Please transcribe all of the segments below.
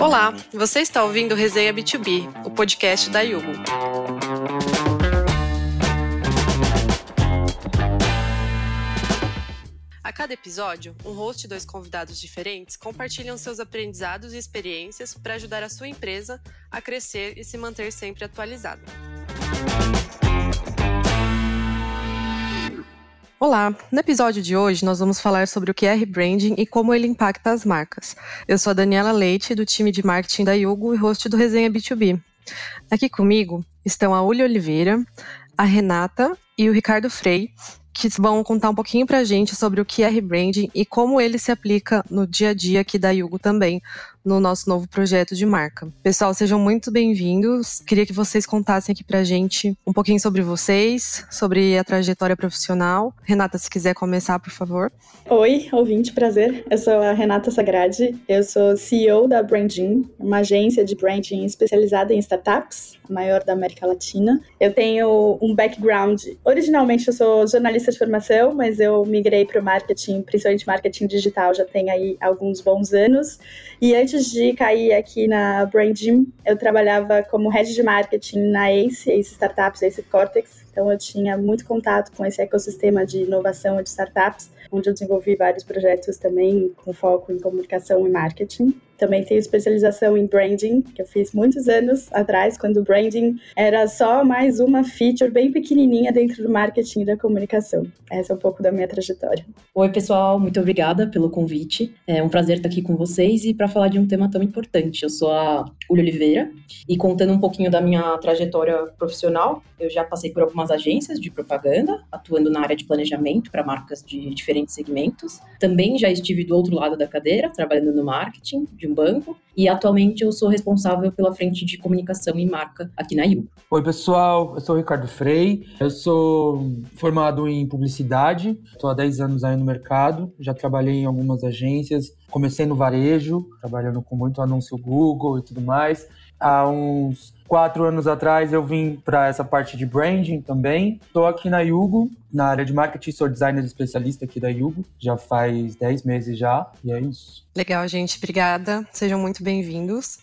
Olá, você está ouvindo Resenha B2B, o podcast da Yugo. A cada episódio, um host e dois convidados diferentes compartilham seus aprendizados e experiências para ajudar a sua empresa a crescer e se manter sempre atualizada. Olá! No episódio de hoje, nós vamos falar sobre o que é rebranding e como ele impacta as marcas. Eu sou a Daniela Leite, do time de marketing da Yugo e host do Resenha B2B. Aqui comigo estão a Uli Oliveira, a Renata e o Ricardo Frei, que vão contar um pouquinho pra gente sobre o que é rebranding e como ele se aplica no dia a dia aqui da Yugo também, no nosso novo projeto de marca. Pessoal, sejam muito bem-vindos. Queria que vocês contassem aqui pra gente um pouquinho sobre vocês, sobre a trajetória profissional. Renata, se quiser começar, por favor. Oi, ouvinte, prazer. Eu sou a Renata Sagrade, eu sou CEO da Branding, uma agência de branding especializada em startups, a maior da América Latina. Eu tenho um background, originalmente eu sou jornalista de formação, mas eu migrei para o marketing, principalmente marketing digital, já tem aí alguns bons anos. E de cair aqui na Branding, eu trabalhava como head de marketing na Ace, Ace Startups, Ace Cortex. Então eu tinha muito contato com esse ecossistema de inovação de startups, onde eu desenvolvi vários projetos também com foco em comunicação e marketing. Também tenho especialização em branding, que eu fiz muitos anos atrás, quando o branding era só mais uma feature bem pequenininha dentro do marketing e da comunicação. Essa é um pouco da minha trajetória. Oi, pessoal, muito obrigada pelo convite. É um prazer estar aqui com vocês e para falar de um tema tão importante. Eu sou a Uli Oliveira e contando um pouquinho da minha trajetória profissional, eu já passei por algumas agências de propaganda, atuando na área de planejamento para marcas de diferentes segmentos. Também já estive do outro lado da cadeira, trabalhando no marketing de banco e atualmente eu sou responsável pela frente de comunicação e marca aqui na IU. Oi, pessoal, eu sou o Ricardo Frei, eu sou formado em publicidade, estou há 10 anos aí no mercado, já trabalhei em algumas agências, comecei no varejo, trabalhando com muito anúncio Google e tudo mais. Há uns quatro anos atrás eu vim para essa parte de branding também. Estou aqui na Yugo, na área de marketing, sou designer especialista aqui da Yugo, já faz 10 meses já, e é isso. Legal, gente, obrigada. Sejam muito bem-vindos.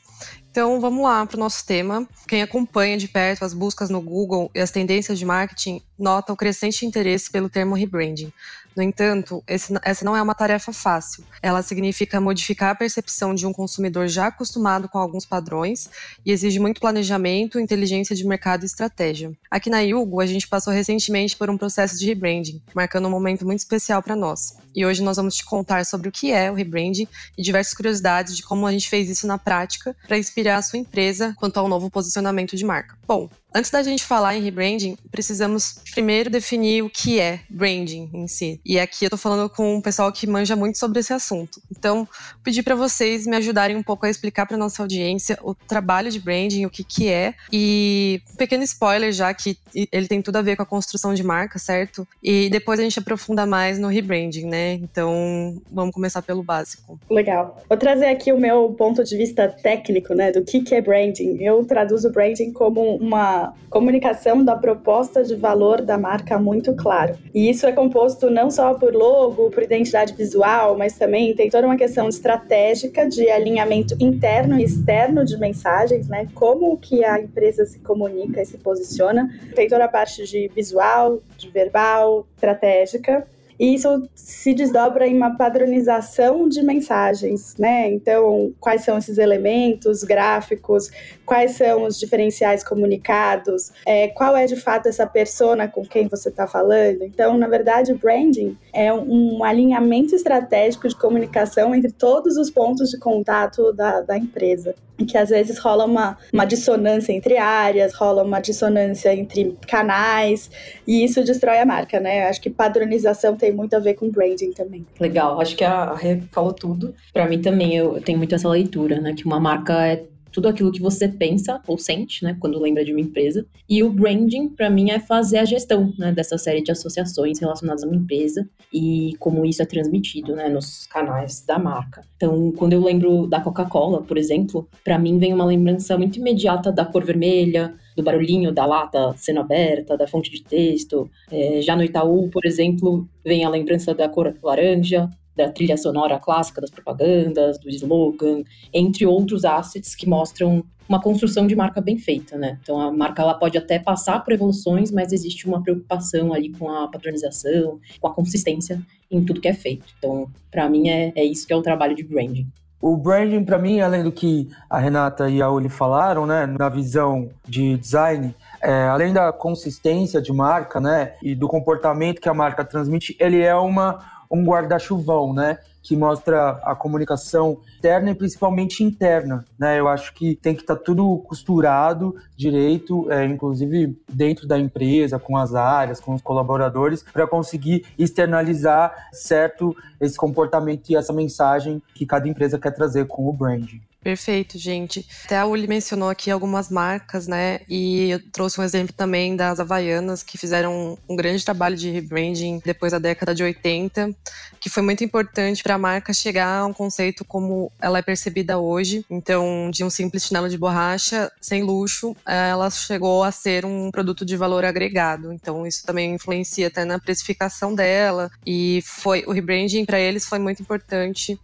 Então vamos lá para o nosso tema. Quem acompanha de perto as buscas no Google e as tendências de marketing nota o crescente interesse pelo termo rebranding. No entanto, esse, essa não é uma tarefa fácil. Ela significa modificar a percepção de um consumidor já acostumado com alguns padrões e exige muito planejamento, inteligência de mercado e estratégia. Aqui na Yugo, a gente passou recentemente por um processo de rebranding, marcando um momento muito especial para nós. E hoje nós vamos te contar sobre o que é o rebranding e diversas curiosidades de como a gente fez isso na prática para inspirar a sua empresa quanto ao novo posicionamento de marca. Bom, Antes da gente falar em rebranding, precisamos primeiro definir o que é branding em si. E aqui eu tô falando com um pessoal que manja muito sobre esse assunto. Então, pedi para vocês me ajudarem um pouco a explicar para nossa audiência o trabalho de branding, o que que é e um pequeno spoiler já que ele tem tudo a ver com a construção de marca, certo? E depois a gente aprofunda mais no rebranding, né? Então, vamos começar pelo básico. Legal. Vou trazer aqui o meu ponto de vista técnico, né, do que que é branding. Eu traduzo branding como uma comunicação da proposta de valor da marca muito claro. E isso é composto não só por logo, por identidade visual, mas também tem toda uma questão estratégica de alinhamento interno e externo de mensagens, né? Como que a empresa se comunica e se posiciona. Tem toda a parte de visual, de verbal, estratégica e isso se desdobra em uma padronização de mensagens, né? Então, quais são esses elementos gráficos, quais são os diferenciais comunicados, é, qual é de fato essa persona com quem você está falando. Então, na verdade, branding é um alinhamento estratégico de comunicação entre todos os pontos de contato da, da empresa. Que às vezes rola uma, uma dissonância entre áreas, rola uma dissonância entre canais, e isso destrói a marca, né? Acho que padronização tem muito a ver com branding também. Legal, acho que a Rê falou tudo. Para mim também, eu tenho muito essa leitura, né? Que uma marca é tudo aquilo que você pensa ou sente, né, quando lembra de uma empresa. E o branding, para mim, é fazer a gestão, né, dessa série de associações relacionadas a uma empresa e como isso é transmitido, né, nos canais da marca. Então, quando eu lembro da Coca-Cola, por exemplo, para mim vem uma lembrança muito imediata da cor vermelha, do barulhinho da lata sendo aberta, da fonte de texto. É, já no Itaú, por exemplo, vem a lembrança da cor laranja, da trilha sonora clássica, das propagandas, do slogan, entre outros assets que mostram uma construção de marca bem feita, né? Então a marca ela pode até passar por evoluções, mas existe uma preocupação ali com a padronização, com a consistência em tudo que é feito. Então, para mim é, é isso que é o trabalho de branding. O branding, para mim, além do que a Renata e a Uli falaram, né, na visão de design, é, além da consistência de marca, né, e do comportamento que a marca transmite, ele é uma um guarda-chuvão, né? Que mostra a comunicação externa e principalmente interna, né? Eu acho que tem que estar tá tudo costurado direito, é, inclusive dentro da empresa, com as áreas, com os colaboradores, para conseguir externalizar certo esse comportamento e essa mensagem que cada empresa quer trazer com o branding. Perfeito, gente. Até a Uli mencionou aqui algumas marcas, né? E eu trouxe um exemplo também das Havaianas, que fizeram um grande trabalho de rebranding depois da década de 80, que foi muito importante para a marca chegar a um conceito como ela é percebida hoje. Então, de um simples chinelo de borracha, sem luxo, ela chegou a ser um produto de valor agregado. Então, isso também influencia até na precificação dela. E foi o rebranding para eles foi muito importante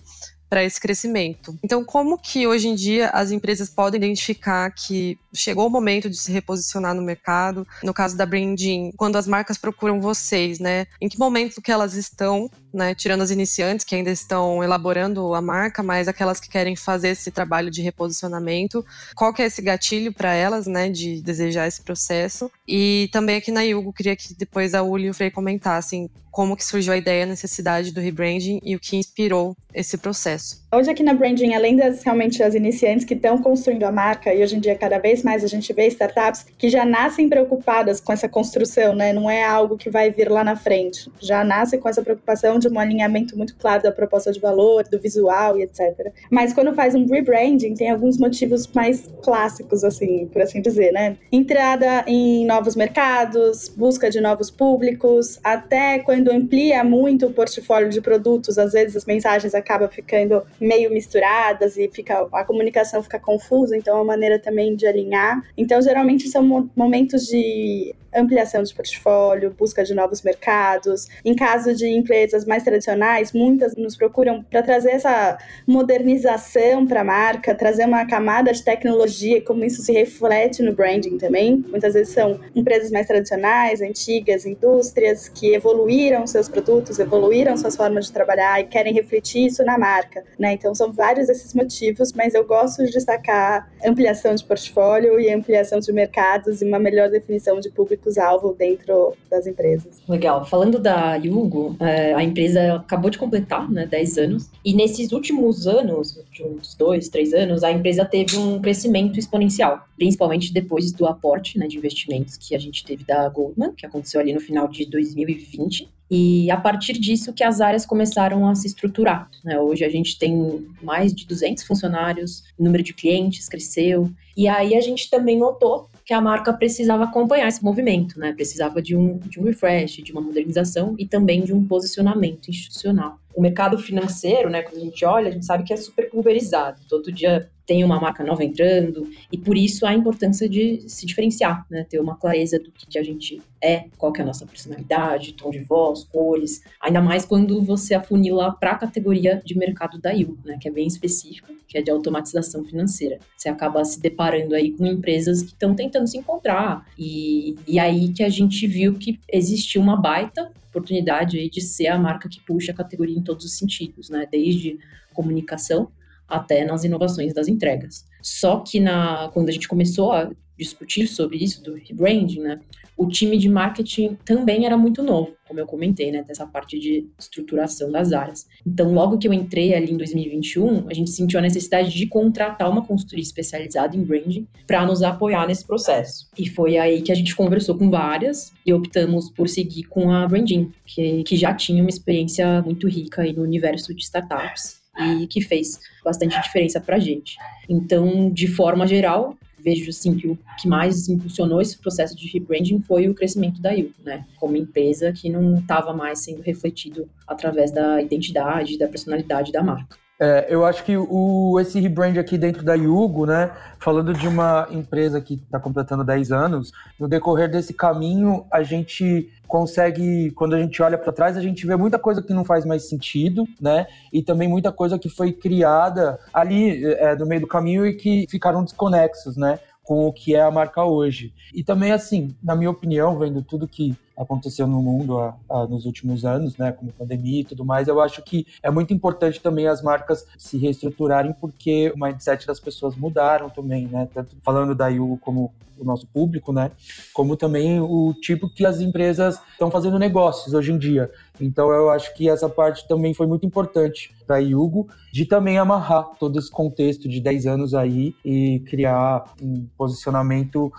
para esse crescimento. Então, como que hoje em dia as empresas podem identificar que chegou o momento de se reposicionar no mercado? No caso da branding, quando as marcas procuram vocês, né? Em que momento que elas estão, né? Tirando as iniciantes que ainda estão elaborando a marca, mas aquelas que querem fazer esse trabalho de reposicionamento, qual que é esse gatilho para elas, né? De desejar esse processo? E também aqui na Yugo, queria que depois a Uli e o Frei comentassem como que surgiu a ideia, a necessidade do rebranding e o que inspirou esse processo. Hoje aqui na Branding, além das realmente as iniciantes que estão construindo a marca, e hoje em dia cada vez mais a gente vê startups que já nascem preocupadas com essa construção, né? Não é algo que vai vir lá na frente. Já nasce com essa preocupação de um alinhamento muito claro da proposta de valor, do visual e etc. Mas quando faz um rebranding, tem alguns motivos mais clássicos, assim, por assim dizer, né? Entrada em novos mercados, busca de novos públicos, até quando amplia muito o portfólio de produtos, às vezes as mensagens acabam ficando meio misturadas e fica a comunicação fica confusa, então é uma maneira também de alinhar. Então, geralmente são momentos de ampliação de portfólio, busca de novos mercados. Em caso de empresas mais tradicionais, muitas nos procuram para trazer essa modernização para a marca, trazer uma camada de tecnologia, como isso se reflete no branding também. Muitas vezes são empresas mais tradicionais, antigas, indústrias que evoluíram seus produtos, evoluíram suas formas de trabalhar e querem refletir isso na marca, né? Então são vários esses motivos, mas eu gosto de destacar ampliação de portfólio e ampliação de mercados e uma melhor definição de público públicos-alvo dentro das empresas. Legal. Falando da Yugo, é, a empresa acabou de completar né, 10 anos, e nesses últimos anos, de uns dois, três anos, a empresa teve um crescimento exponencial, principalmente depois do aporte né, de investimentos que a gente teve da Goldman, que aconteceu ali no final de 2020. E a partir disso que as áreas começaram a se estruturar. Né? Hoje a gente tem mais de 200 funcionários, o número de clientes cresceu. E aí a gente também notou que a marca precisava acompanhar esse movimento, né? Precisava de um, de um refresh, de uma modernização e também de um posicionamento institucional. O mercado financeiro, né, quando a gente olha, a gente sabe que é super pulverizado. Todo dia tem uma marca nova entrando, e por isso a importância de se diferenciar, né? Ter uma clareza do que, que a gente é, qual que é a nossa personalidade, tom de voz, cores, ainda mais quando você afunila para a categoria de mercado da IU, né? Que é bem específica, que é de automatização financeira. Você acaba se deparando aí com empresas que estão tentando se encontrar, e, e aí que a gente viu que existiu uma baita oportunidade aí de ser a marca que puxa a categoria em todos os sentidos, né? Desde comunicação até nas inovações das entregas. Só que na, quando a gente começou a discutir sobre isso, do rebranding, né, o time de marketing também era muito novo, como eu comentei, né, dessa parte de estruturação das áreas. Então, logo que eu entrei ali em 2021, a gente sentiu a necessidade de contratar uma consultoria especializada em branding para nos apoiar nesse processo. E foi aí que a gente conversou com várias e optamos por seguir com a Branding, que, que já tinha uma experiência muito rica aí no universo de startups e que fez bastante diferença para a gente. Então, de forma geral, vejo assim que o que mais impulsionou esse processo de rebranding foi o crescimento da Yuko, né? Como empresa que não estava mais sendo refletido através da identidade, da personalidade da marca. É, eu acho que o, esse rebrand aqui dentro da Yugo, né, falando de uma empresa que está completando 10 anos, no decorrer desse caminho, a gente consegue, quando a gente olha para trás, a gente vê muita coisa que não faz mais sentido, né, e também muita coisa que foi criada ali é, no meio do caminho e que ficaram desconexos, né, com o que é a marca hoje. E também, assim, na minha opinião, vendo tudo que aconteceu no mundo a, a, nos últimos anos, né, como pandemia e tudo mais, eu acho que é muito importante também as marcas se reestruturarem porque o mindset das pessoas mudaram também, né, tanto falando da Yugo como o nosso público, né, como também o tipo que as empresas estão fazendo negócios hoje em dia. Então eu acho que essa parte também foi muito importante para Yugo, de também amarrar todo esse contexto de 10 anos aí e criar um posicionamento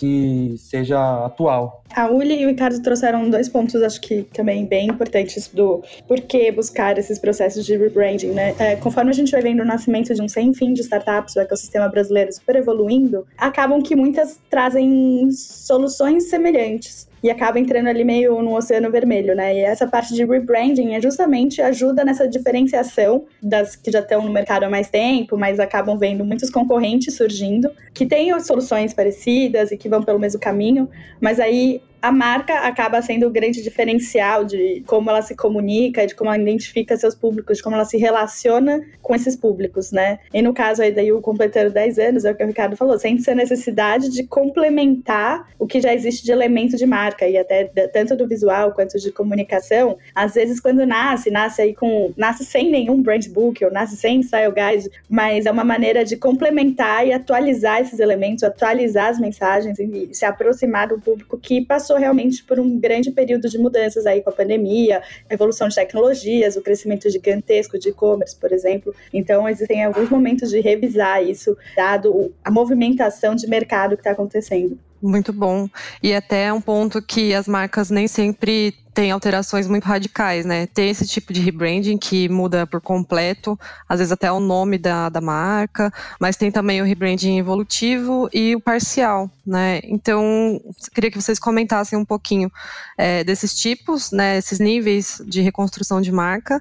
que seja atual. A Uli e o Ricardo trouxeram dois pontos, acho que também bem importantes do porquê buscar esses processos de rebranding, né? É, conforme a gente vai vendo o nascimento de um sem fim de startups, o ecossistema brasileiro super evoluindo, acabam que muitas trazem soluções semelhantes e acaba entrando ali meio no oceano vermelho, né? E essa parte de rebranding é justamente ajuda nessa diferenciação das que já estão no mercado há mais tempo, mas acabam vendo muitos concorrentes surgindo, que têm soluções parecidas e que vão pelo mesmo caminho, mas aí a marca acaba sendo o grande diferencial de como ela se comunica, de como ela identifica seus públicos, de como ela se relaciona com esses públicos, né? E no caso aí daí o completando 10 anos, é o que o Ricardo falou, sente a necessidade de complementar o que já existe de elemento de marca e até tanto do visual quanto de comunicação. Às vezes quando nasce, nasce aí com nasce sem nenhum brand book ou nasce sem style guide, mas é uma maneira de complementar e atualizar esses elementos, atualizar as mensagens e se aproximar do público que passou passou realmente por um grande período de mudanças aí com a pandemia, a evolução de tecnologias, o crescimento gigantesco de e-commerce, por exemplo. Então, existem alguns momentos de revisar isso, dado a movimentação de mercado que está acontecendo. Muito bom. E até um ponto que as marcas nem sempre têm alterações muito radicais, né? Tem esse tipo de rebranding que muda por completo, às vezes até o nome da, da marca, mas tem também o rebranding evolutivo e o parcial, né? Então, queria que vocês comentassem um pouquinho é, desses tipos, né? Esses níveis de reconstrução de marca.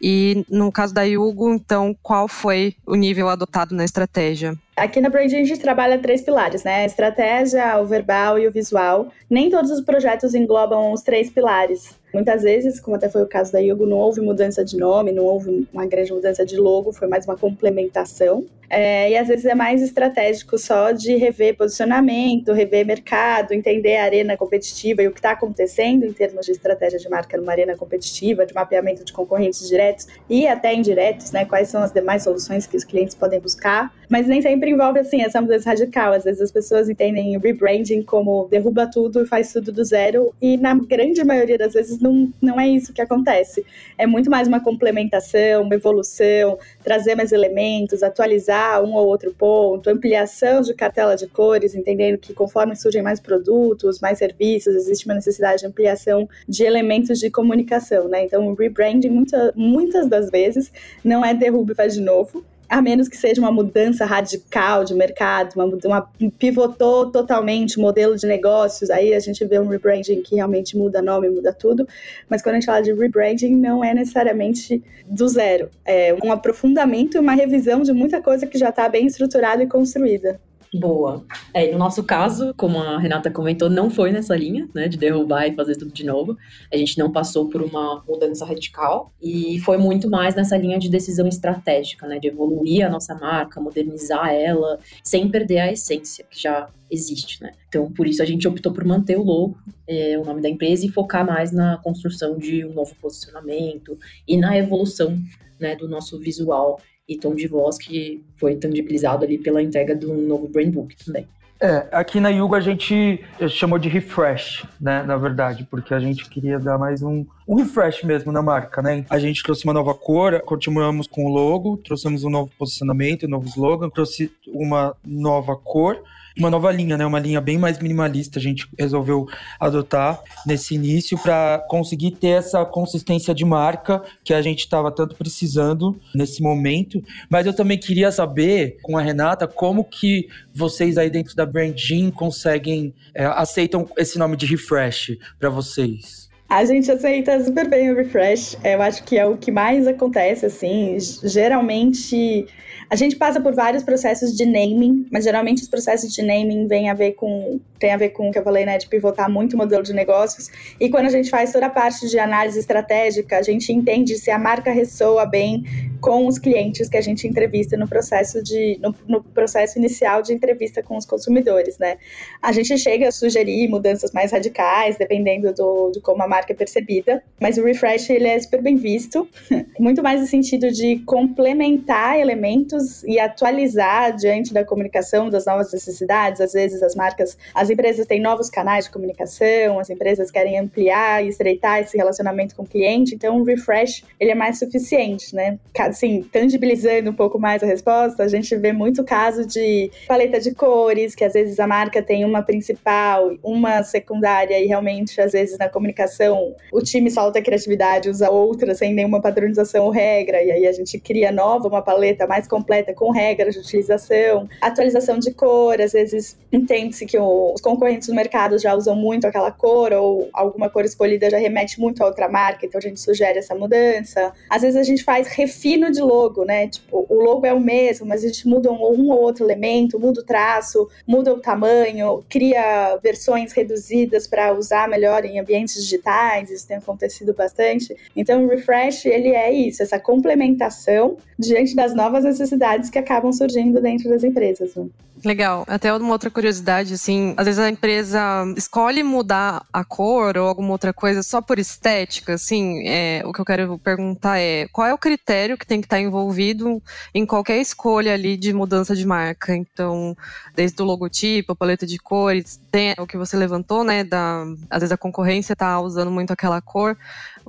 E no caso da Yugo, então, qual foi o nível adotado na estratégia? Aqui na Brand a gente trabalha três pilares, né? A estratégia, o verbal e o visual. Nem todos os projetos englobam os três pilares. Muitas vezes, como até foi o caso da Yugo, não houve mudança de nome, não houve uma grande mudança de logo, foi mais uma complementação. É, e às vezes é mais estratégico só de rever posicionamento, rever mercado, entender a arena competitiva e o que está acontecendo em termos de estratégia de marca numa arena competitiva, de mapeamento de concorrentes diretos e até indiretos, né? Quais são as demais soluções que os clientes podem buscar. Mas nem sempre envolve assim essa mudança radical. Às vezes as pessoas entendem rebranding como derruba tudo e faz tudo do zero, e na grande maioria das vezes não, não é isso que acontece. É muito mais uma complementação, uma evolução, trazer mais elementos, atualizar um ou outro ponto, ampliação de cartela de cores, entendendo que conforme surgem mais produtos, mais serviços, existe uma necessidade de ampliação de elementos de comunicação, né? Então, o rebranding, muita, muitas das vezes, não é derruba e faz de novo, a menos que seja uma mudança radical de mercado, uma, uma pivotou totalmente o modelo de negócios, aí a gente vê um rebranding que realmente muda nome, muda tudo. Mas quando a gente fala de rebranding, não é necessariamente do zero. É um aprofundamento e uma revisão de muita coisa que já está bem estruturada e construída. Boa. É, no nosso caso, como a Renata comentou, não foi nessa linha, né, de derrubar e fazer tudo de novo. A gente não passou por uma mudança radical e foi muito mais nessa linha de decisão estratégica, né, de evoluir a nossa marca, modernizar ela, sem perder a essência que já existe, né. Então, por isso a gente optou por manter o logo, é, o nome da empresa e focar mais na construção de um novo posicionamento e na evolução, né, do nosso visual e tom de voz que foi tangibilizado ali pela entrega do novo Brain Book também. É, aqui na Yugo a gente chamou de refresh, né, na verdade, porque a gente queria dar mais um, um refresh mesmo na marca, né? A gente trouxe uma nova cor, continuamos com o logo, trouxemos um novo posicionamento, um novo slogan, trouxe uma nova cor, uma nova linha, né? Uma linha bem mais minimalista. A gente resolveu adotar nesse início para conseguir ter essa consistência de marca que a gente estava tanto precisando nesse momento. Mas eu também queria saber com a Renata como que vocês aí dentro da Brand Gym conseguem é, aceitam esse nome de refresh para vocês. A gente aceita super bem o refresh. Eu acho que é o que mais acontece, assim. Geralmente a gente passa por vários processos de naming, mas geralmente os processos de naming vêm a ver com, tem a ver com o que eu falei, né, de pivotar muito o modelo de negócios. E quando a gente faz toda a parte de análise estratégica, a gente entende se a marca ressoa bem com os clientes que a gente entrevista no processo de no, no, processo inicial de entrevista com os consumidores, né? A gente chega a sugerir mudanças mais radicais, dependendo do, de como a marca é percebida, mas o refresh ele é super bem visto, muito mais no sentido de complementar elementos e atualizar diante da comunicação das novas necessidades. Às vezes as marcas, as empresas têm novos canais de comunicação, as empresas querem ampliar e estreitar esse relacionamento com o cliente, então o refresh ele é mais suficiente, né? assim, tangibilizando um pouco mais a resposta, a gente vê muito caso de paleta de cores, que às vezes a marca tem uma principal, uma secundária, e realmente, às vezes, na comunicação, o time solta a criatividade, usa outra sem nenhuma padronização ou regra, e aí a gente cria nova, uma paleta mais completa com regras de utilização, atualização de cor, às vezes entende-se que os concorrentes do mercado já usam muito aquela cor, ou alguma cor escolhida já remete muito a outra marca, então a gente sugere essa mudança. Às vezes a gente faz refino de logo, né? Tipo, o logo é o mesmo, mas a gente muda um, um ou outro elemento, muda o traço, muda o tamanho, cria versões reduzidas para usar melhor em ambientes digitais, isso tem acontecido bastante. Então, o refresh, ele é isso, essa complementação diante das novas necessidades que acabam surgindo dentro das empresas. Né? Legal. Até uma outra curiosidade, assim, às vezes a empresa escolhe mudar a cor ou alguma outra coisa só por estética, assim, é, o que eu quero perguntar é qual é o critério que tem que estar envolvido em qualquer escolha ali de mudança de marca? Então, desde o logotipo, a paleta de cores, tem o que você levantou, né, da, às vezes a concorrência tá usando muito aquela cor,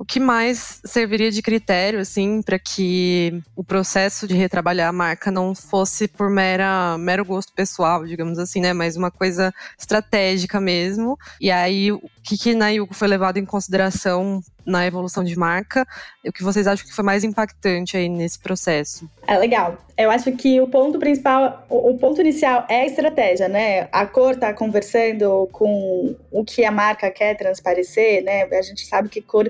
o que mais serviria de critério, assim, para que o processo de retrabalhar a marca não fosse por mera, mero gosto pessoal, digamos assim, né? Mas uma coisa estratégica mesmo. E aí, o que, que na Yugo foi levado em consideração na evolução de marca? O que vocês acham que foi mais impactante aí nesse processo? É legal. Eu acho que o ponto principal, o ponto inicial é a estratégia, né? A cor tá conversando com o que a marca quer transparecer, né? A gente sabe que cor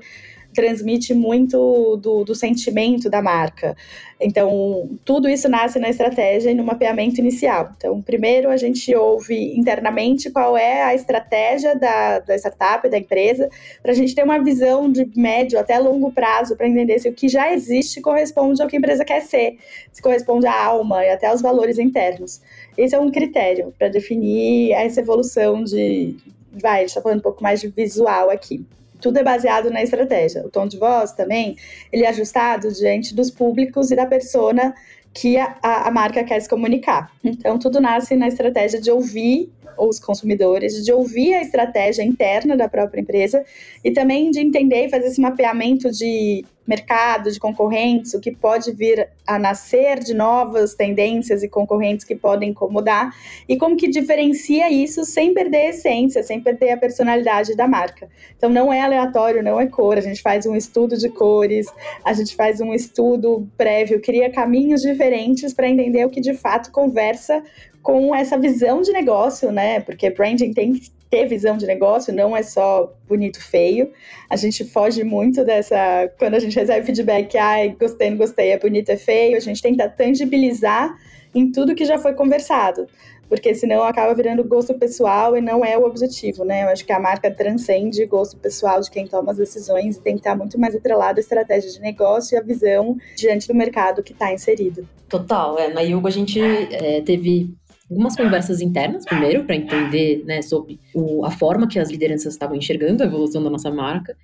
transmite muito do, do sentimento da marca. Então, tudo isso nasce na estratégia e no mapeamento inicial. Então, primeiro a gente ouve internamente qual é a estratégia da, da startup, da empresa, para a gente ter uma visão de médio até longo prazo para entender se o que já existe corresponde ao que a empresa quer ser, se corresponde à alma e até aos valores internos. Esse é um critério para definir essa evolução de. Vai, a gente está falando um pouco mais de visual aqui tudo é baseado na estratégia. O tom de voz também, ele é ajustado diante dos públicos e da persona que a, a, marca quer se comunicar. Então, tudo nasce na estratégia de ouvir os consumidores, de ouvir a estratégia interna da própria empresa e também de entender e fazer esse mapeamento de mercado, de concorrentes, o que pode vir a nascer de novas tendências e concorrentes que podem incomodar e como que diferencia isso sem perder a essência, sem perder a personalidade da marca. Então não é aleatório, não é cor, a gente faz um estudo de cores, a gente faz um estudo prévio, cria caminhos diferentes para entender o que de fato conversa com essa visão de negócio, né? Porque branding tem que ter visão de negócio, não é só bonito, feio. A gente foge muito dessa. Quando a gente recebe feedback, ai, gostei, não gostei, é bonito, é feio, a gente tenta tangibilizar em tudo que já foi conversado. Porque senão acaba virando gosto pessoal e não é o objetivo, né? Eu acho que a marca transcende gosto pessoal de quem toma as decisões e tem que estar muito mais atrelado à estratégia de negócio e à visão diante do mercado que está inserido. Total, é, na Yugo a gente é, teve algumas conversas internas, primeiro, para entender né, sobre o, a forma que as lideranças estavam enxergando a evolução da nossa marca.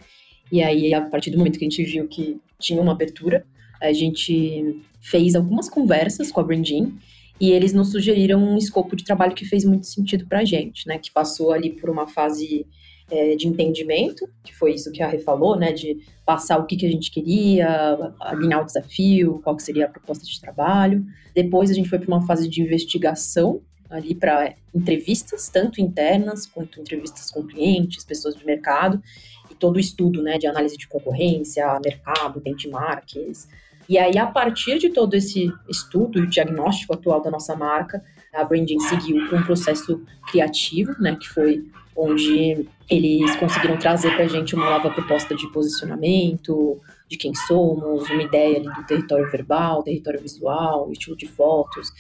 E aí, a partir do momento que a gente viu que tinha uma abertura, a gente fez algumas conversas com a Brandin e eles nos sugeriram um escopo de trabalho que fez muito sentido para a gente, né? Que passou ali por uma fase é, de entendimento, que foi isso que a Rê falou, né? De passar o que, que a gente queria, alinhar o desafio, qual que seria a proposta de trabalho. Depois a gente foi para uma fase de investigação, ali para entrevistas, tanto internas quanto entrevistas com clientes, pessoas de mercado, e todo o estudo né, de análise de concorrência, mercado, benchmarks. E aí, a partir de todo esse estudo e diagnóstico atual da nossa marca, a Branding seguiu com um processo criativo, né, que foi onde eles conseguiram trazer para a gente uma nova proposta de posicionamento, de quem somos, uma ideia do território verbal, território visual, estilo de fotos.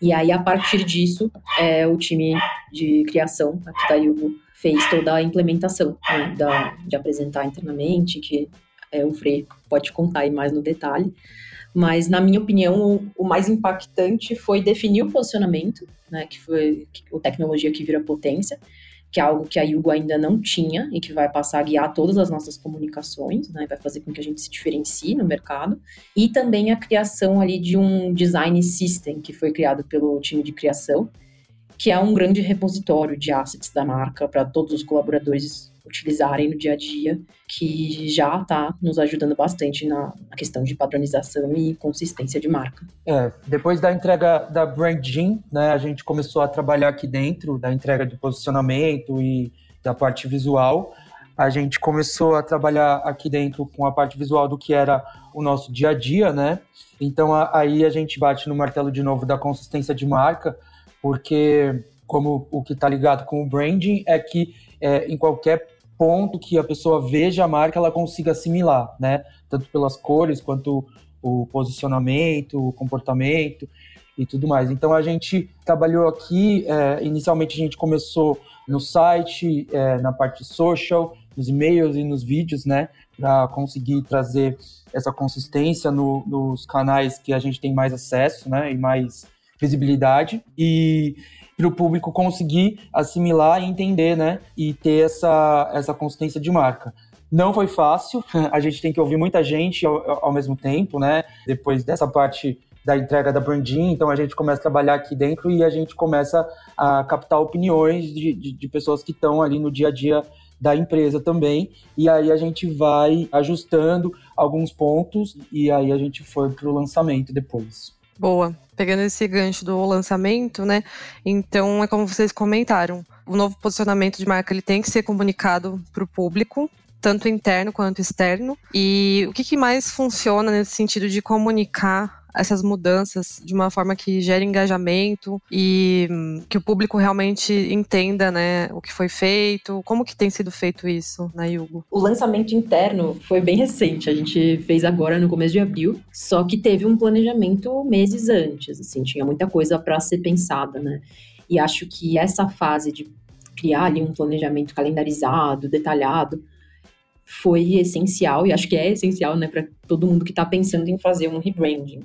E aí, a partir disso, é, o time de criação aqui da Yugo fez toda a implementação né, da, de apresentar internamente, que é, o Frei pode contar aí mais no detalhe. Mas, na minha opinião, o, o mais impactante foi definir o posicionamento, né, que foi a tecnologia que vira potência, que é algo que a Yugo ainda não tinha e que vai passar a guiar todas as nossas comunicações, né, vai fazer com que a gente se diferencie no mercado, e também a criação ali de um design system que foi criado pelo time de criação, que é um grande repositório de assets da marca para todos os colaboradores utilizarem no dia a dia, que já está nos ajudando bastante na, questão de padronização e consistência de marca. É, depois da entrega da Brand Gym, né, a gente começou a trabalhar aqui dentro da entrega de posicionamento e da parte visual. A gente começou a trabalhar aqui dentro com a parte visual do que era o nosso dia a dia, né? Então a, aí a gente bate no martelo de novo da consistência de marca, porque como o que está ligado com o branding é que é, em qualquer ponto que a pessoa veja a marca, ela consiga assimilar, né? Tanto pelas cores quanto o posicionamento, o comportamento e tudo mais. Então a gente trabalhou aqui, é, inicialmente a gente começou no site, é, na parte social, nos e-mails e nos vídeos, né? Para conseguir trazer essa consistência no, nos canais que a gente tem mais acesso, né? E mais visibilidade. E para o público conseguir assimilar e entender, né? E ter essa, essa consistência de marca. Não foi fácil, a gente tem que ouvir muita gente ao, ao mesmo tempo, né? Depois dessa parte da entrega da branding, então a gente começa a trabalhar aqui dentro e a gente começa a captar opiniões de, de, de pessoas que estão ali no dia a dia da empresa também, e aí a gente vai ajustando alguns pontos e aí a gente foi para o lançamento depois. Boa. Pegando esse gancho do lançamento, né? Então, é como vocês comentaram, o novo posicionamento de marca ele tem que ser comunicado para o público, tanto interno quanto externo. E o que, que mais funciona nesse sentido de comunicar essas mudanças de uma forma que gere engajamento e hum, que o público realmente entenda, né, o que foi feito, como que tem sido feito isso na Yugo? O lançamento interno foi bem recente, a gente fez agora no começo de abril, só que teve um planejamento meses antes, assim, tinha muita coisa para ser pensada, né? E acho que essa fase de criar ali um planejamento calendarizado, detalhado, foi essencial e acho que é essencial, né, para todo mundo que está pensando em fazer um rebranding.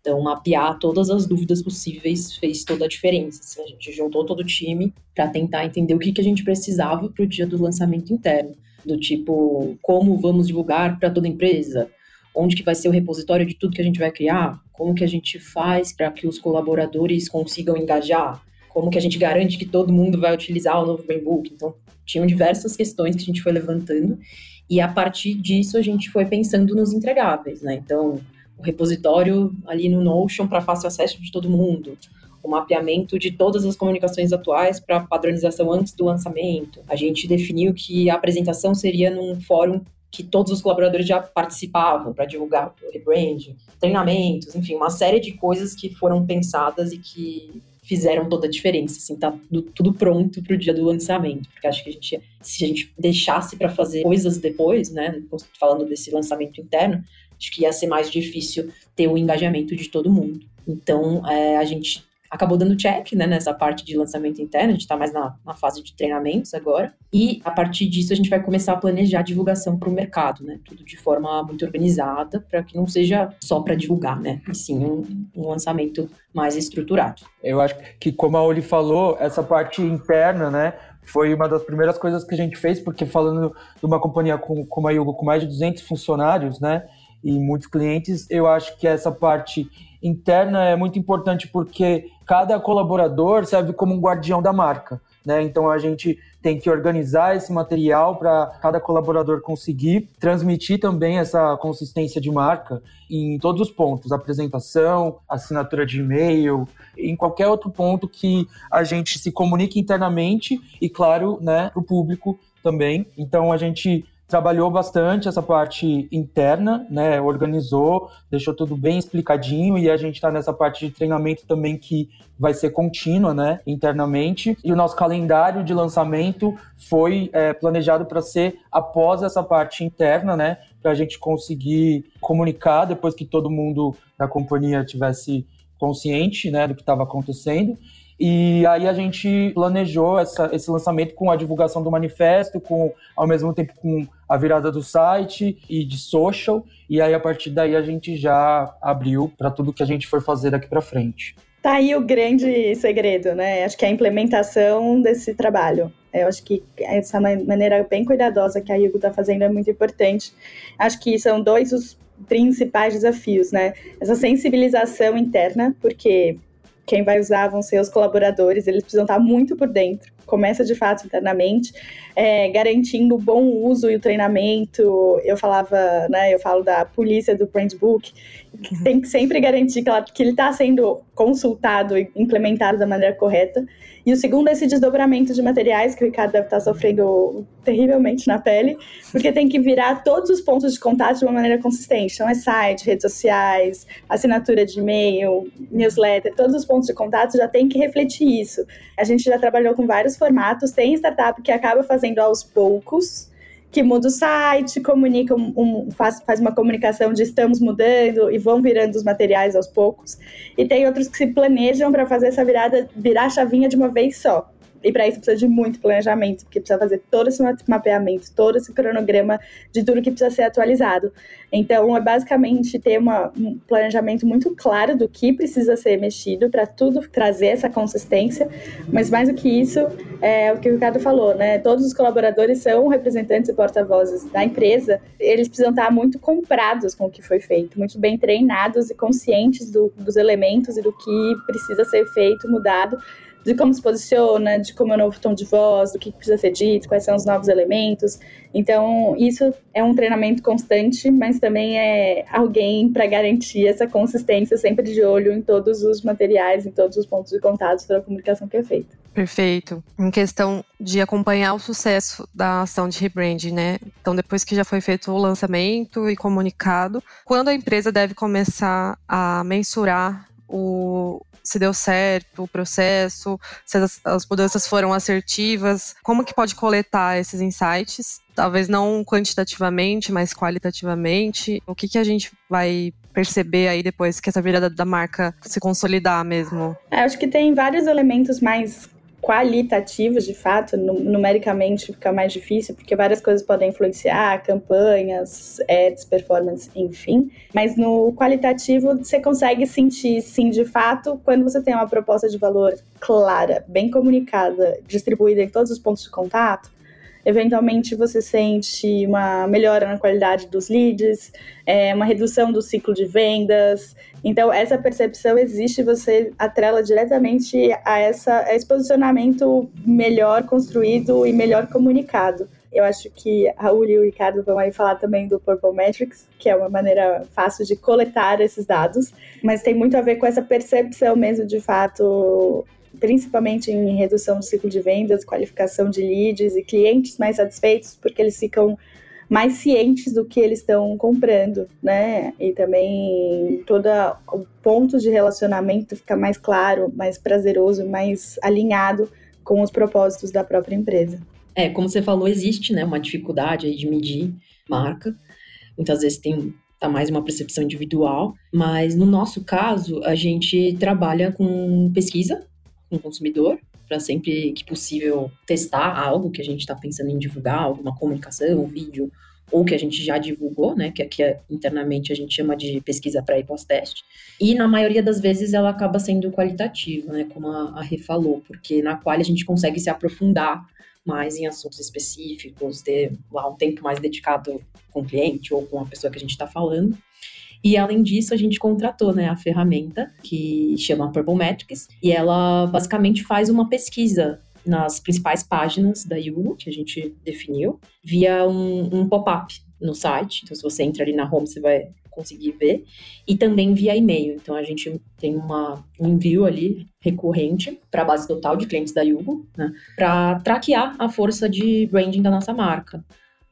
Então, mapear todas as dúvidas possíveis fez toda a diferença. Assim, a gente juntou todo o time para tentar entender o que, que a gente precisava para o dia do lançamento interno. Do tipo, como vamos divulgar para toda a empresa? Onde que vai ser o repositório de tudo que a gente vai criar? Como que a gente faz para que os colaboradores consigam engajar? Como que a gente garante que todo mundo vai utilizar o novo Brainbook? Então, tinham diversas questões que a gente foi levantando e a partir disso a gente foi pensando nos entregáveis, né? Então, o repositório ali no Notion para fácil acesso de todo mundo, o mapeamento de todas as comunicações atuais para padronização antes do lançamento. A gente definiu que a apresentação seria num fórum que todos os colaboradores já participavam para divulgar o rebranding, treinamentos, enfim, uma série de coisas que foram pensadas e que fizeram toda a diferença, assim, tá tudo, pronto para o dia do lançamento, porque acho que a gente, se a gente deixasse para fazer coisas depois, né, falando desse lançamento interno, acho que ia ser mais difícil ter o engajamento de todo mundo. Então, é, a gente acabou dando check né, nessa parte de lançamento interno, a gente está mais na, na, fase de treinamentos agora, e a partir disso a gente vai começar a planejar a divulgação para o mercado, né, tudo de forma muito organizada, para que não seja só para divulgar, né, e sim um, um, lançamento mais estruturado. Eu acho que, como a Oli falou, essa parte interna, né, foi uma das primeiras coisas que a gente fez, porque falando de uma companhia com, como a Yugo, com mais de 200 funcionários, né, e muitos clientes, eu acho que essa parte interna é muito importante porque cada colaborador serve como um guardião da marca. Né? Então a gente tem que organizar esse material para cada colaborador conseguir transmitir também essa consistência de marca em todos os pontos, apresentação, assinatura de e-mail, em qualquer outro ponto que a gente se comunique internamente e claro, né, para o público também. Então a gente trabalhou bastante essa parte interna, né? Organizou, deixou tudo bem explicadinho e a gente está nessa parte de treinamento também que vai ser contínua, né? Internamente. E o nosso calendário de lançamento foi é, planejado para ser após essa parte interna, né? Para a gente conseguir comunicar depois que todo mundo da companhia tivesse consciente, né, do que estava acontecendo. E aí a gente planejou essa, esse lançamento com a divulgação do manifesto, com ao mesmo tempo com a virada do site e de social. E aí a partir daí a gente já abriu para tudo que a gente for fazer daqui para frente. Tá aí o grande segredo, né? Acho que é a implementação desse trabalho. Eu acho que essa maneira bem cuidadosa que a Hugo está fazendo é muito importante. Acho que são dois os principais desafios, né? Essa sensibilização interna, porque quem vai usar vão ser os colaboradores, eles precisam estar muito por dentro. Começa de fato internamente, é, garantindo o bom uso e o treinamento. Eu falava, né? Eu falo da polícia do Brand Book, que tem que sempre garantir que, ela, que ele está sendo consultado e implementado da maneira correta. E o segundo é esse desdobramento de materiais que o Ricardo deve estar sofrendo terrivelmente na pele, porque tem que virar todos os pontos de contato de uma maneira consistente. Então é site, redes sociais, assinatura de e-mail, newsletter, todos os pontos de contato já tem que refletir isso. A gente já trabalhou com vários formatos, tem startup que acaba fazendo aos poucos, que muda o site, comunica um, um, faz, faz uma comunicação de estamos mudando e vão virando os materiais aos poucos. E tem outros que se planejam para fazer essa virada, virar a chavinha de uma vez só. E para isso precisa de muito planejamento, porque precisa fazer todo esse mapeamento, todo esse cronograma de tudo que precisa ser atualizado. Então, é basicamente ter uma, um planejamento muito claro do que precisa ser mexido para tudo trazer essa consistência. Mas mais do que isso, é o que o Ricardo falou, né? Todos os colaboradores são representantes e porta-vozes da empresa. Eles precisam estar muito comprados com o que foi feito, muito bem treinados e conscientes do, dos elementos e do que precisa ser feito, mudado de como se posiciona, de como é o novo tom de voz, do que precisa ser dito, quais são os novos elementos. Então, isso é um treinamento constante, mas também é alguém para garantir essa consistência, sempre de olho em todos os materiais, em todos os pontos de contato para a comunicação que é feita. Perfeito. Em questão de acompanhar o sucesso da ação de rebranding, né? Então, depois que já foi feito o lançamento e comunicado, quando a empresa deve começar a mensurar o, se deu certo o processo, se as, as mudanças foram assertivas, como que pode coletar esses insights? Talvez não quantitativamente, mas qualitativamente. O que, que a gente vai perceber aí depois que essa virada da marca se consolidar mesmo? É, acho que tem vários elementos mais qualitativos, de fato, numericamente fica mais difícil, porque várias coisas podem influenciar, campanhas, ads, performance, enfim. Mas no qualitativo, você consegue sentir, sim, de fato, quando você tem uma proposta de valor clara, bem comunicada, distribuída em todos os pontos de contato, eventualmente você sente uma melhora na qualidade dos leads, é, uma redução do ciclo de vendas. Então, essa percepção existe, você atrela diretamente a, essa, a esse posicionamento melhor construído e melhor comunicado. Eu acho que a Uli e o Ricardo vão aí falar também do Purple Metrics, que é uma maneira fácil de coletar esses dados, mas tem muito a ver com essa percepção mesmo de fato principalmente em redução do ciclo de vendas, qualificação de leads e clientes mais satisfeitos, porque eles ficam mais cientes do que eles estão comprando, né? E também todo o ponto de relacionamento fica mais claro, mais prazeroso, mais alinhado com os propósitos da própria empresa. É, como você falou, existe, né, uma dificuldade aí de medir marca. Muitas vezes tem tá mais uma percepção individual, mas no nosso caso, a gente trabalha com pesquisa com o consumidor, para sempre que possível testar algo que a gente está pensando em divulgar, alguma comunicação, um vídeo, ou que a gente já divulgou, né, que aqui é, internamente a gente chama de pesquisa pré e pós-teste. E na maioria das vezes ela acaba sendo qualitativa, né, como a, a Rê falou, porque na qual a gente consegue se aprofundar mais em assuntos específicos, ter lá um tempo mais dedicado com o cliente ou com a pessoa que a gente está falando. E além disso, a gente contratou né, a ferramenta que chama Purple Metrics e ela basicamente faz uma pesquisa nas principais páginas da Yugo, que a gente definiu, via um, um pop-up no site. Então, se você entra ali na home, você vai conseguir ver. E também via e-mail. Então, a gente tem uma, um envio ali recorrente para a base total de clientes da Yugo, né, para traquear a força de branding da nossa marca.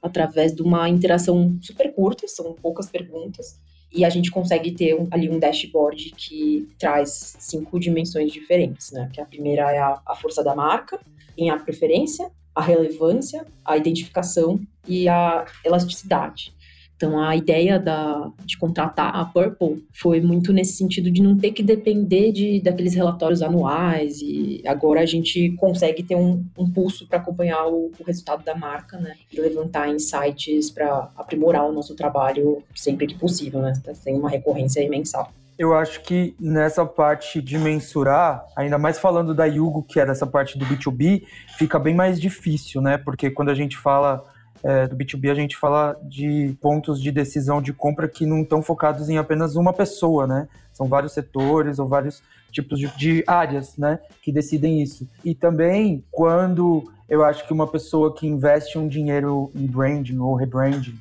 através de uma interação super curta, são poucas perguntas, e a gente consegue ter um, ali um dashboard que traz cinco dimensões diferentes, né? Que a primeira é a, a força da marca, tem a preferência, a relevância, a identificação e a elasticidade. Então, a ideia da, de contratar a Purple foi muito nesse sentido de não ter que depender de, daqueles relatórios anuais e agora a gente consegue ter um, um pulso para acompanhar o, o, resultado da marca, né? E levantar insights para aprimorar o nosso trabalho sempre que possível, né? Tem uma recorrência mensal. Eu acho que nessa parte de mensurar, ainda mais falando da Yugo, que é dessa parte do B2B, fica bem mais difícil, né? Porque quando a gente fala é, do B2B, a gente fala de pontos de decisão de compra que não estão focados em apenas uma pessoa, né? São vários setores ou vários tipos de, de áreas, né, que decidem isso. E também quando eu acho que uma pessoa que investe um dinheiro em branding ou rebranding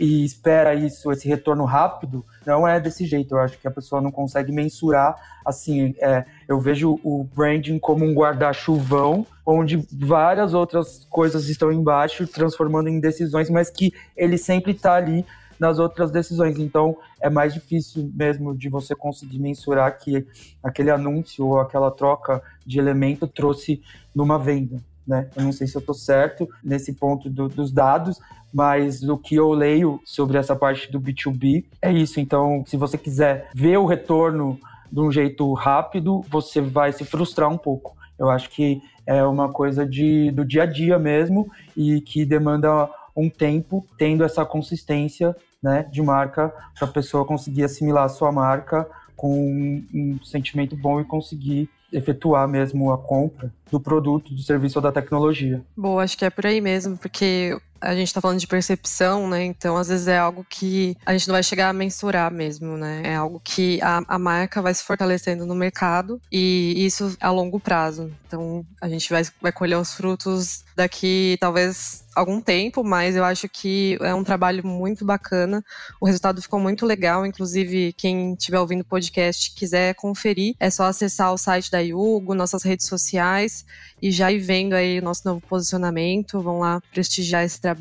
e espera isso, esse retorno rápido, não é desse jeito. Eu acho que a pessoa não consegue mensurar. Assim, é, eu vejo o branding como um guarda-chuvão, onde várias outras coisas estão embaixo, transformando em decisões, mas que ele sempre está ali nas outras decisões. Então, é mais difícil mesmo de você conseguir mensurar que aquele anúncio ou aquela troca de elemento trouxe numa venda. Né? Eu não sei se eu estou certo nesse ponto do, dos dados, mas do que eu leio sobre essa parte do B2B é isso. Então, se você quiser ver o retorno de um jeito rápido, você vai se frustrar um pouco. Eu acho que é uma coisa de, do dia a dia mesmo e que demanda um tempo tendo essa consistência né, de marca para a pessoa conseguir assimilar a sua marca com um, um sentimento bom e conseguir efetuar mesmo a compra do produto, do serviço ou da tecnologia. Boa, acho que é por aí mesmo, porque a gente está falando de percepção, né? Então, às vezes é algo que a gente não vai chegar a mensurar mesmo, né? É algo que a, a marca vai se fortalecendo no mercado e isso a longo prazo. Então, a gente vai, vai colher os frutos daqui talvez algum tempo, mas eu acho que é um trabalho muito bacana. O resultado ficou muito legal. Inclusive, quem estiver ouvindo o podcast quiser conferir, é só acessar o site da Yugo, nossas redes sociais e já ir vendo aí o nosso novo posicionamento. Vão lá prestigiar esse trabalho.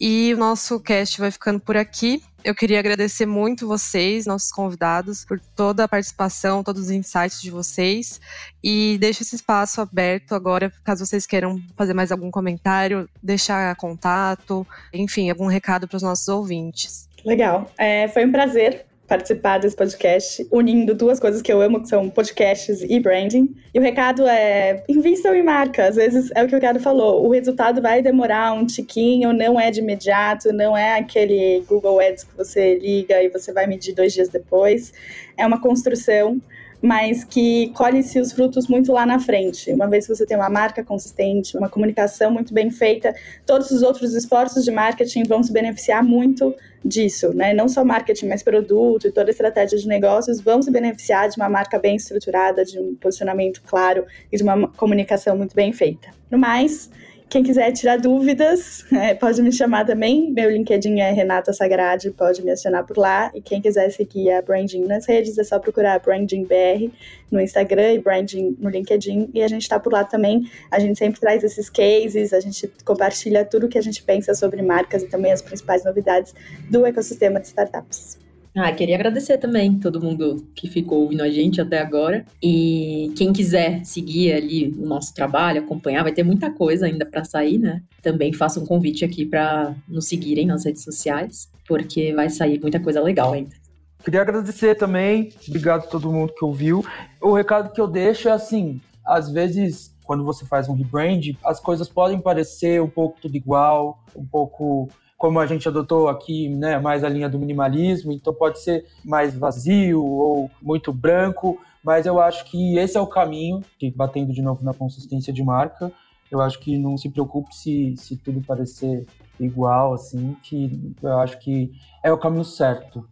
E o nosso cast vai ficando por aqui. Eu queria agradecer muito vocês, nossos convidados, por toda a participação, todos os insights de vocês. E deixo esse espaço aberto agora, caso vocês queiram fazer mais algum comentário, deixar contato, enfim, algum recado para os nossos ouvintes. Legal. É, foi um prazer participar desse podcast, unindo duas coisas que eu amo, que são podcasts e branding. E o recado é: invistam em marca. Às vezes é o que o Ricardo falou, o resultado vai demorar um tiquinho, não é de imediato, não é aquele Google Ads que você liga e você vai medir dois dias depois. É uma construção mas que colhe-se os frutos muito lá na frente. Uma vez que você tem uma marca consistente, uma comunicação muito bem feita, todos os outros esforços de marketing vão se beneficiar muito disso, né? Não só marketing, mas produto e toda estratégia de negócios vão se beneficiar de uma marca bem estruturada, de um posicionamento claro e de uma comunicação muito bem feita. No mais, quem quiser tirar dúvidas, é, pode me chamar também. Meu LinkedIn é Renata Sagrade, pode me acionar por lá. E quem quiser seguir a Branding nas redes, é só procurar Branding BR no Instagram e Branding no LinkedIn. E a gente está por lá também. A gente sempre traz esses cases, a gente compartilha tudo que a gente pensa sobre marcas e também as principais novidades do ecossistema de startups. Ah, queria agradecer também todo mundo que ficou ouvindo a gente até agora. E quem quiser seguir ali o nosso trabalho, acompanhar, vai ter muita coisa ainda para sair, né? Também faço um convite aqui para nos seguirem nas redes sociais, porque vai sair muita coisa legal ainda. Queria agradecer também, obrigado a todo mundo que ouviu. O recado que eu deixo é assim: às vezes, quando você faz um rebrand, as coisas podem parecer um pouco tudo igual, um pouco como a gente adotou aqui, né, mais a linha do minimalismo, então pode ser mais vazio ou muito branco, mas eu acho que esse é o caminho, que batendo de novo na consistência de marca, eu acho que não se preocupe se, se tudo parecer igual, assim, que eu acho que é o caminho certo.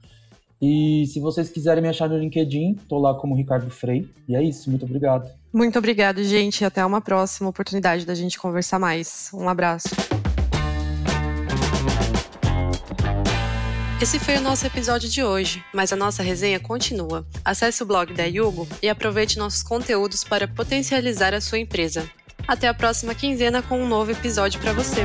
E se vocês quiserem me achar no LinkedIn, tô lá como Ricardo Frei. E é isso, muito obrigado. Muito obrigado, gente. Até uma próxima oportunidade da gente conversar mais. Um abraço. Esse foi o nosso episódio de hoje, mas a nossa resenha continua. Acesse o blog da Yugo e aproveite nossos conteúdos para potencializar a sua empresa. Até a próxima quinzena com um novo episódio para você.